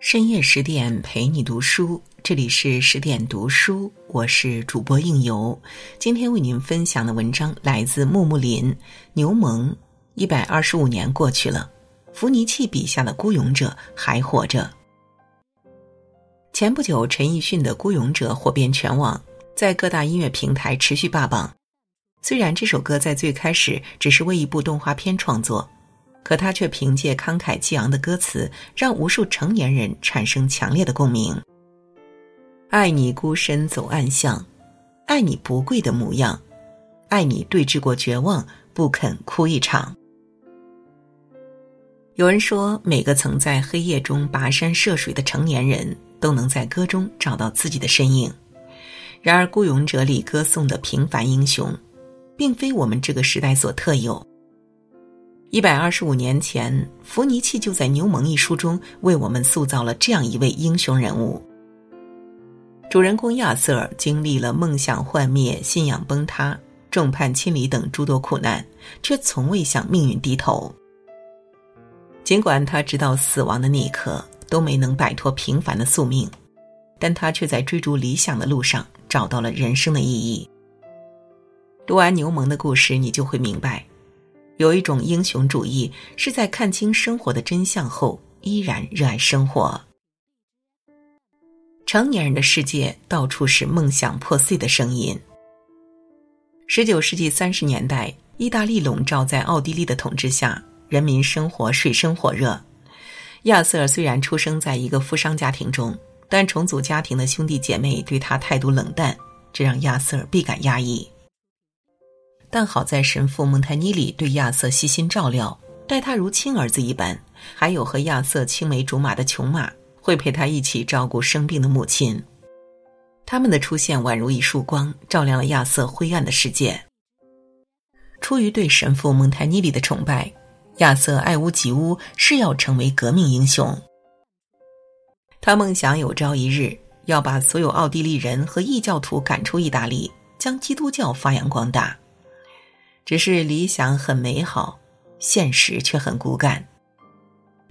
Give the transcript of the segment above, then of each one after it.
深夜十点陪你读书，这里是十点读书，我是主播应由。今天为您分享的文章来自木木林。牛虻一百二十五年过去了，伏尼契笔下的孤勇者还活着。前不久，陈奕迅的《孤勇者》火遍全网，在各大音乐平台持续霸榜。虽然这首歌在最开始只是为一部动画片创作。可他却凭借慷慨激昂的歌词，让无数成年人产生强烈的共鸣。爱你孤身走暗巷，爱你不跪的模样，爱你对峙过绝望，不肯哭一场。有人说，每个曾在黑夜中跋山涉水的成年人，都能在歌中找到自己的身影。然而，《孤勇者》里歌颂的平凡英雄，并非我们这个时代所特有。一百二十五年前，伏尼契就在《牛虻》一书中为我们塑造了这样一位英雄人物。主人公亚瑟经历了梦想幻灭、信仰崩塌、众叛亲离等诸多苦难，却从未向命运低头。尽管他直到死亡的那一刻都没能摆脱平凡的宿命，但他却在追逐理想的路上找到了人生的意义。读完《牛虻》的故事，你就会明白。有一种英雄主义，是在看清生活的真相后，依然热爱生活。成年人的世界，到处是梦想破碎的声音。十九世纪三十年代，意大利笼罩在奥地利的统治下，人民生活水深火热。亚瑟尔虽然出生在一个富商家庭中，但重组家庭的兄弟姐妹对他态度冷淡，这让亚瑟尔倍感压抑。但好在神父蒙泰尼里对亚瑟悉心照料，待他如亲儿子一般；还有和亚瑟青梅竹马的琼玛，会陪他一起照顾生病的母亲。他们的出现宛如一束光，照亮了亚瑟灰暗的世界。出于对神父蒙泰尼里的崇拜，亚瑟爱屋及乌，誓要成为革命英雄。他梦想有朝一日要把所有奥地利人和异教徒赶出意大利，将基督教发扬光大。只是理想很美好，现实却很骨感。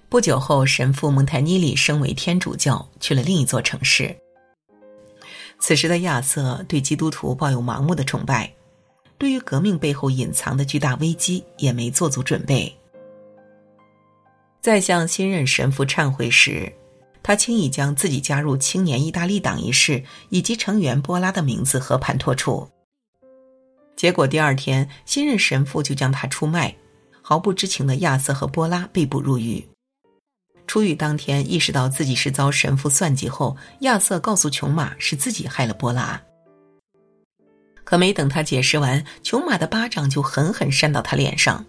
不久后，神父蒙泰尼里升为天主教，去了另一座城市。此时的亚瑟对基督徒抱有盲目的崇拜，对于革命背后隐藏的巨大危机也没做足准备。在向新任神父忏悔时，他轻易将自己加入青年意大利党一事以及成员波拉的名字和盘托出。结果第二天，新任神父就将他出卖。毫不知情的亚瑟和波拉被捕入狱。出狱当天，意识到自己是遭神父算计后，亚瑟告诉琼玛是自己害了波拉。可没等他解释完，琼玛的巴掌就狠狠扇到他脸上。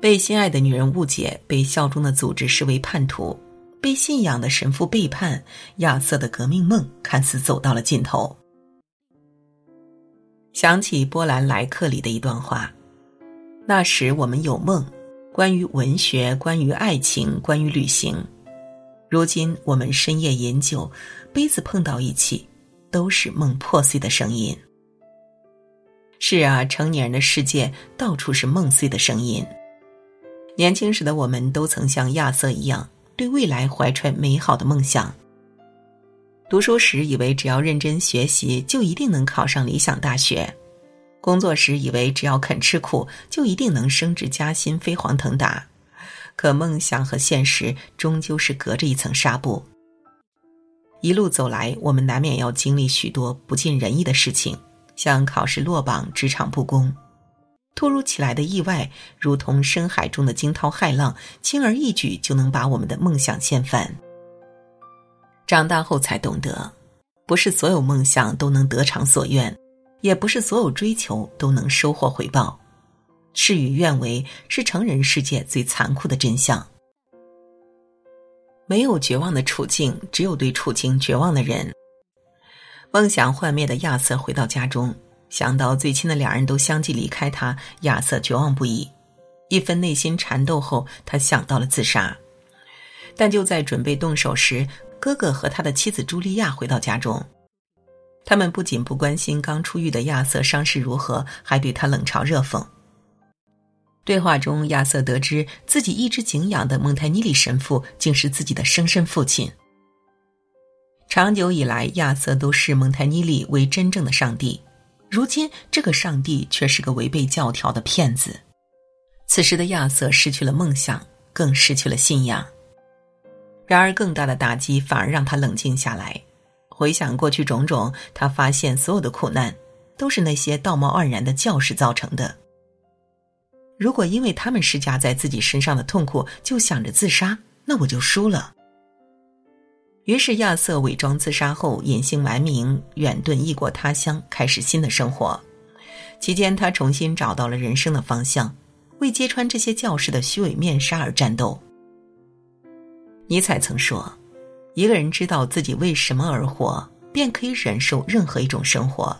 被心爱的女人误解，被效忠的组织视为叛徒，被信仰的神父背叛，亚瑟的革命梦看似走到了尽头。想起波兰莱克里的一段话：“那时我们有梦，关于文学，关于爱情，关于旅行。如今我们深夜饮酒，杯子碰到一起，都是梦破碎的声音。”是啊，成年人的世界到处是梦碎的声音。年轻时的我们都曾像亚瑟一样，对未来怀揣美好的梦想。读书时以为只要认真学习就一定能考上理想大学，工作时以为只要肯吃苦就一定能升职加薪飞黄腾达，可梦想和现实终究是隔着一层纱布。一路走来，我们难免要经历许多不尽人意的事情，像考试落榜、职场不公，突如其来的意外，如同深海中的惊涛骇浪，轻而易举就能把我们的梦想掀翻。长大后才懂得，不是所有梦想都能得偿所愿，也不是所有追求都能收获回报。事与愿违是成人世界最残酷的真相。没有绝望的处境，只有对处境绝望的人。梦想幻灭的亚瑟回到家中，想到最亲的两人都相继离开他，亚瑟绝望不已。一分内心缠斗后，他想到了自杀。但就在准备动手时，哥哥和他的妻子茱莉亚回到家中，他们不仅不关心刚出狱的亚瑟伤势如何，还对他冷嘲热讽。对话中，亚瑟得知自己一直敬仰的蒙泰尼里神父竟是自己的生身父亲。长久以来，亚瑟都视蒙泰尼里为真正的上帝，如今这个上帝却是个违背教条的骗子。此时的亚瑟失去了梦想，更失去了信仰。然而，更大的打击反而让他冷静下来。回想过去种种，他发现所有的苦难都是那些道貌岸然的教士造成的。如果因为他们施加在自己身上的痛苦就想着自杀，那我就输了。于是亚瑟伪装自杀后隐姓埋名，远遁异国他乡，开始新的生活。期间，他重新找到了人生的方向，为揭穿这些教士的虚伪面纱而战斗。尼采曾说：“一个人知道自己为什么而活，便可以忍受任何一种生活。”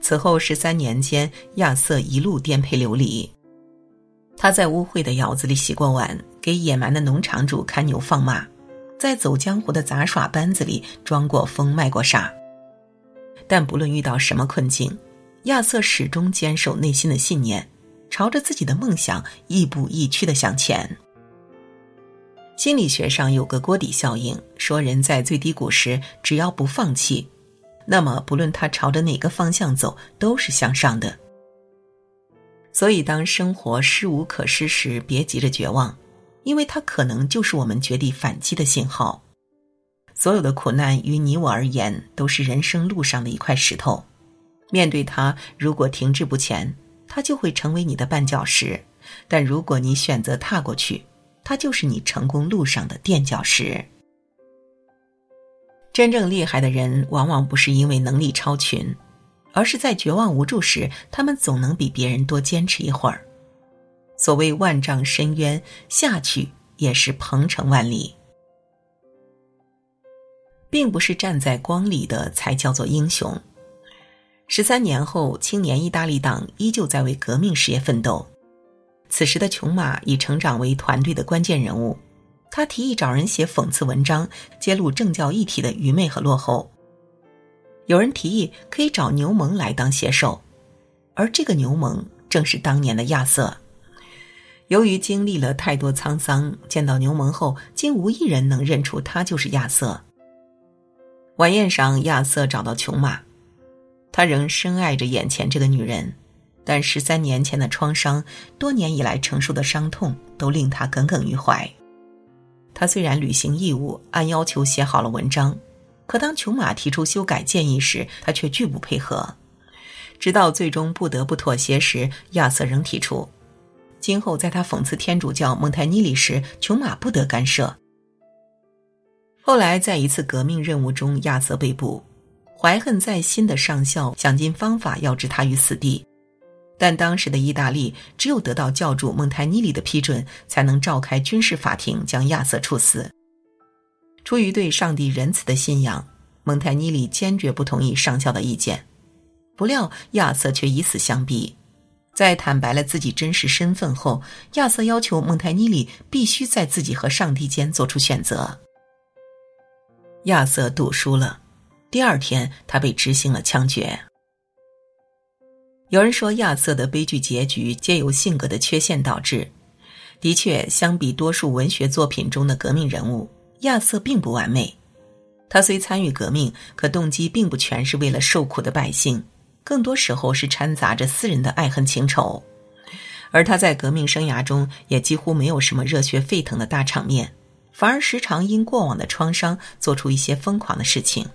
此后十三年间，亚瑟一路颠沛流离。他在污秽的窑子里洗过碗，给野蛮的农场主看牛放马，在走江湖的杂耍班子里装过疯卖过傻。但不论遇到什么困境，亚瑟始终坚守内心的信念，朝着自己的梦想亦步亦趋的向前。心理学上有个锅底效应，说人在最低谷时，只要不放弃，那么不论他朝着哪个方向走，都是向上的。所以，当生活失无可失时，别急着绝望，因为它可能就是我们绝地反击的信号。所有的苦难于你我而言，都是人生路上的一块石头。面对它，如果停滞不前，它就会成为你的绊脚石；但如果你选择踏过去，它就是你成功路上的垫脚石。真正厉害的人，往往不是因为能力超群。而是在绝望无助时，他们总能比别人多坚持一会儿。所谓万丈深渊，下去也是鹏程万里。并不是站在光里的才叫做英雄。十三年后，青年意大利党依旧在为革命事业奋斗。此时的琼马已成长为团队的关键人物。他提议找人写讽刺文章，揭露政教一体的愚昧和落后。有人提议可以找牛虻来当写手，而这个牛虻正是当年的亚瑟。由于经历了太多沧桑，见到牛虻后，竟无一人能认出他就是亚瑟。晚宴上，亚瑟找到琼玛，他仍深爱着眼前这个女人，但十三年前的创伤，多年以来承受的伤痛，都令他耿耿于怀。他虽然履行义务，按要求写好了文章。可当琼马提出修改建议时，他却拒不配合。直到最终不得不妥协时，亚瑟仍提出，今后在他讽刺天主教蒙台尼里时，琼马不得干涉。后来在一次革命任务中，亚瑟被捕，怀恨在心的上校想尽方法要置他于死地，但当时的意大利只有得到教主蒙泰尼里的批准，才能召开军事法庭将亚瑟处死。出于对上帝仁慈的信仰，蒙泰尼里坚决不同意上校的意见。不料亚瑟却以死相逼。在坦白了自己真实身份后，亚瑟要求蒙泰尼里必须在自己和上帝间做出选择。亚瑟赌输了。第二天，他被执行了枪决。有人说，亚瑟的悲剧结局皆由性格的缺陷导致。的确，相比多数文学作品中的革命人物。亚瑟并不完美，他虽参与革命，可动机并不全是为了受苦的百姓，更多时候是掺杂着私人的爱恨情仇。而他在革命生涯中也几乎没有什么热血沸腾的大场面，反而时常因过往的创伤做出一些疯狂的事情。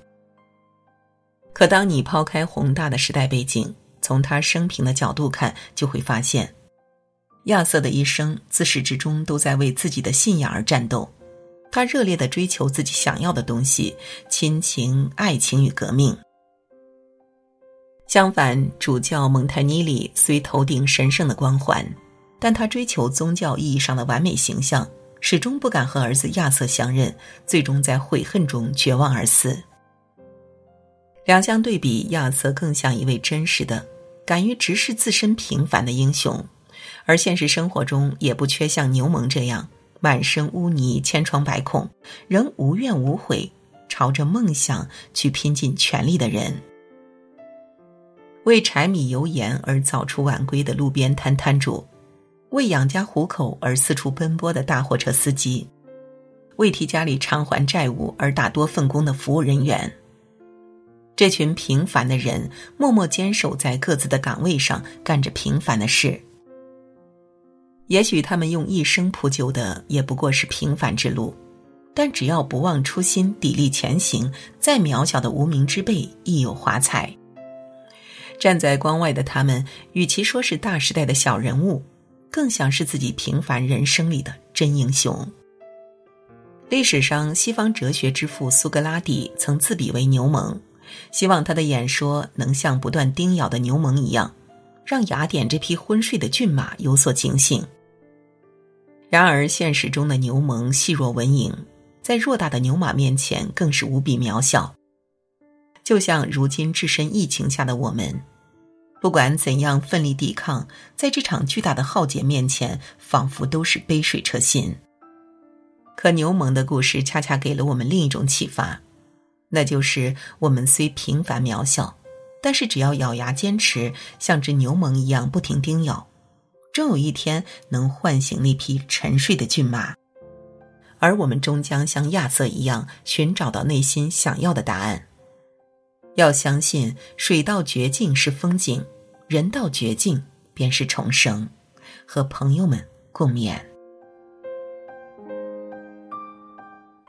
可当你抛开宏大的时代背景，从他生平的角度看，就会发现，亚瑟的一生自始至终都在为自己的信仰而战斗。他热烈的追求自己想要的东西，亲情、爱情与革命。相反，主教蒙泰尼里虽头顶神圣的光环，但他追求宗教意义上的完美形象，始终不敢和儿子亚瑟相认，最终在悔恨中绝望而死。两相对比，亚瑟更像一位真实的、敢于直视自身平凡的英雄，而现实生活中也不缺像牛虻这样。满身污泥，千疮百孔，仍无怨无悔，朝着梦想去拼尽全力的人。为柴米油盐而早出晚归的路边摊摊主，为养家糊口而四处奔波的大货车司机，为替家里偿还债务而打多份工的服务人员。这群平凡的人默默坚守在各自的岗位上，干着平凡的事。也许他们用一生铺就的也不过是平凡之路，但只要不忘初心，砥砺前行，再渺小的无名之辈亦有华彩。站在关外的他们，与其说是大时代的小人物。更像是自己平凡人生里的真英雄。历史上，西方哲学之父苏格拉底曾自比为牛虻，希望他的演说能像不断叮咬的牛虻一样，让雅典这匹昏睡的骏马有所警醒。然而，现实中的牛虻细若蚊蝇，在偌大的牛马面前更是无比渺小。就像如今置身疫情下的我们。不管怎样奋力抵抗，在这场巨大的浩劫面前，仿佛都是杯水车薪。可牛虻的故事恰恰给了我们另一种启发，那就是我们虽平凡渺小，但是只要咬牙坚持，像只牛虻一样不停叮咬，终有一天能唤醒那匹沉睡的骏马，而我们终将像亚瑟一样，寻找到内心想要的答案。要相信，水到绝境是风景，人到绝境便是重生。和朋友们共勉。